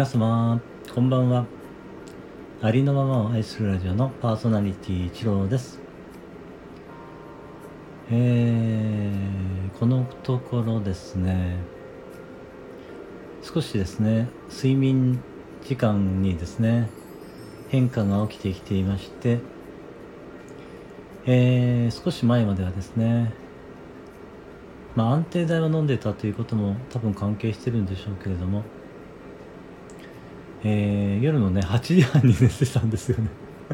皆様こんばんは。ありのままを愛するラジオのパーソナリティ一郎です。えー、このところですね。少しですね睡眠時間にですね変化が起きてきていましてえー、少し前まではですねまあ安定剤を飲んでたということも多分関係してるんでしょうけれどもえー、夜のね8時半に寝てたんですよね。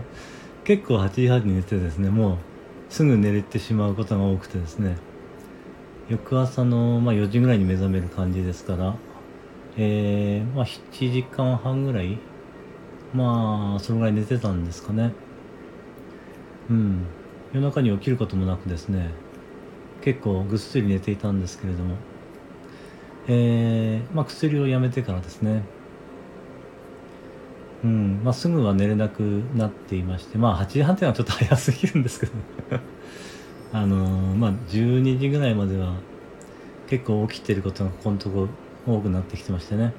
結構8時半に寝てですねもうすぐ寝れてしまうことが多くてですね。翌朝の、まあ、4時ぐらいに目覚める感じですからえー、まあ7時間半ぐらいまあそのぐらい寝てたんですかね。うん。夜中に起きることもなくですね結構ぐっすり寝ていたんですけれどもえー、まあ薬をやめてからですねうん。まあ、すぐは寝れなくなっていましてまあ8時半っていうのはちょっと早すぎるんですけど あのー、まあ12時ぐらいまでは結構起きてることがここのとこ多くなってきてましてね。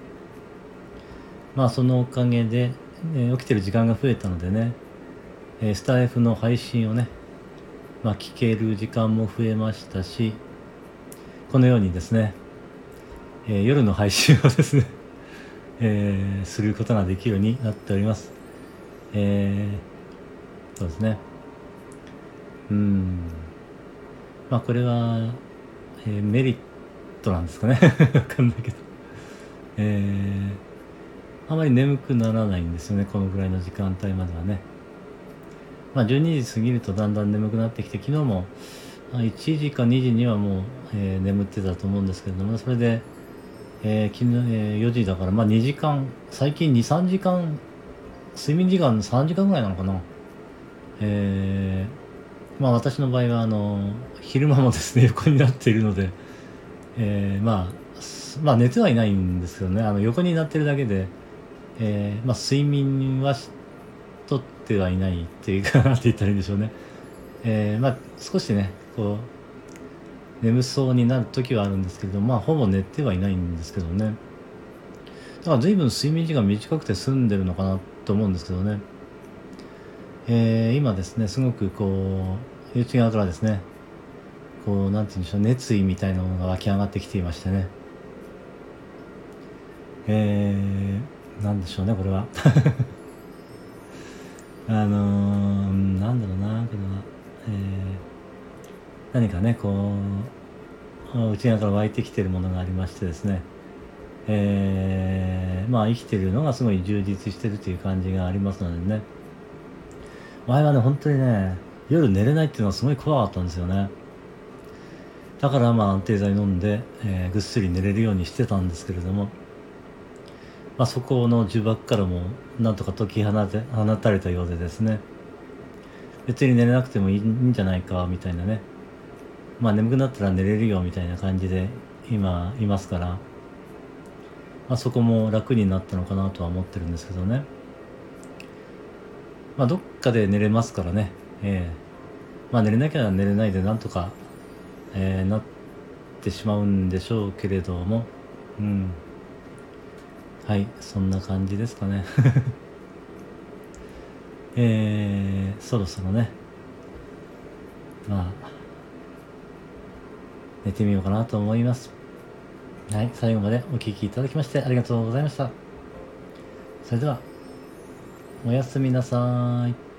まあそのおかげで、えー、起きてる時間が増えたのでね、えー、スタイフの配信をねまあ聞ける時間も増えましたしこのようにですね、えー、夜の配信をですねえー、することができるようになっております。えー、そうですね。うん。まあこれは、えー、メリットなんですかね。わかんないけど。えー、あまり眠くならないんですよね、このぐらいの時間帯まではね。まあ12時過ぎるとだんだん眠くなってきて、昨日も1時か2時にはもう、えー、眠ってたと思うんですけれども、それで、えー、昨日、えー、4時だから、まあ2時間、最近2、3時間、睡眠時間3時間ぐらいなのかな。えー、まあ私の場合は、あの、昼間もですね、横になっているので、えー、まあ、まあ寝てはいないんですけどね、あの横になってるだけで、えー、まあ睡眠はしとってはいないっていうかなって言ったらいいんでしょうね。えー、まあ少しね、こう、眠そうになる時はあるんですけどまあほぼ寝てはいないんですけどね。だから随分睡眠時間短くて済んでるのかなと思うんですけどね。えー、今ですねすごくこう内側からですねこうなんて言うんでしょう熱意みたいなものが湧き上がってきていましてね。えー、なんでしょうねこれは。あのー、なんだろうな何かねこう内側から湧いてきてるものがありましてですね。えー、まあ生きてるのがすごい充実してるという感じがありますのでね。前はね本当にね夜寝れないっていうのはすごい怖かったんですよね。だからまあ安定剤飲んで、えー、ぐっすり寝れるようにしてたんですけれども。まあそこの呪縛からもなんとか解き放て放たれたようでですね。別に寝れなくてもいいんじゃないかみたいなね。まあ眠くなったら寝れるよみたいな感じで今いますから、まあ、そこも楽になったのかなとは思ってるんですけどね。まあどっかで寝れますからね。ええ。ー、まあ寝れなきゃ寝れないでなんとか、えー、なってしまうんでしょうけれども。うん。はいそんな感じですかね。えー、そろそろね。まあ寝てみようかなと思います。はい、最後までお聴きいただきましてありがとうございました。それでは、おやすみなさい。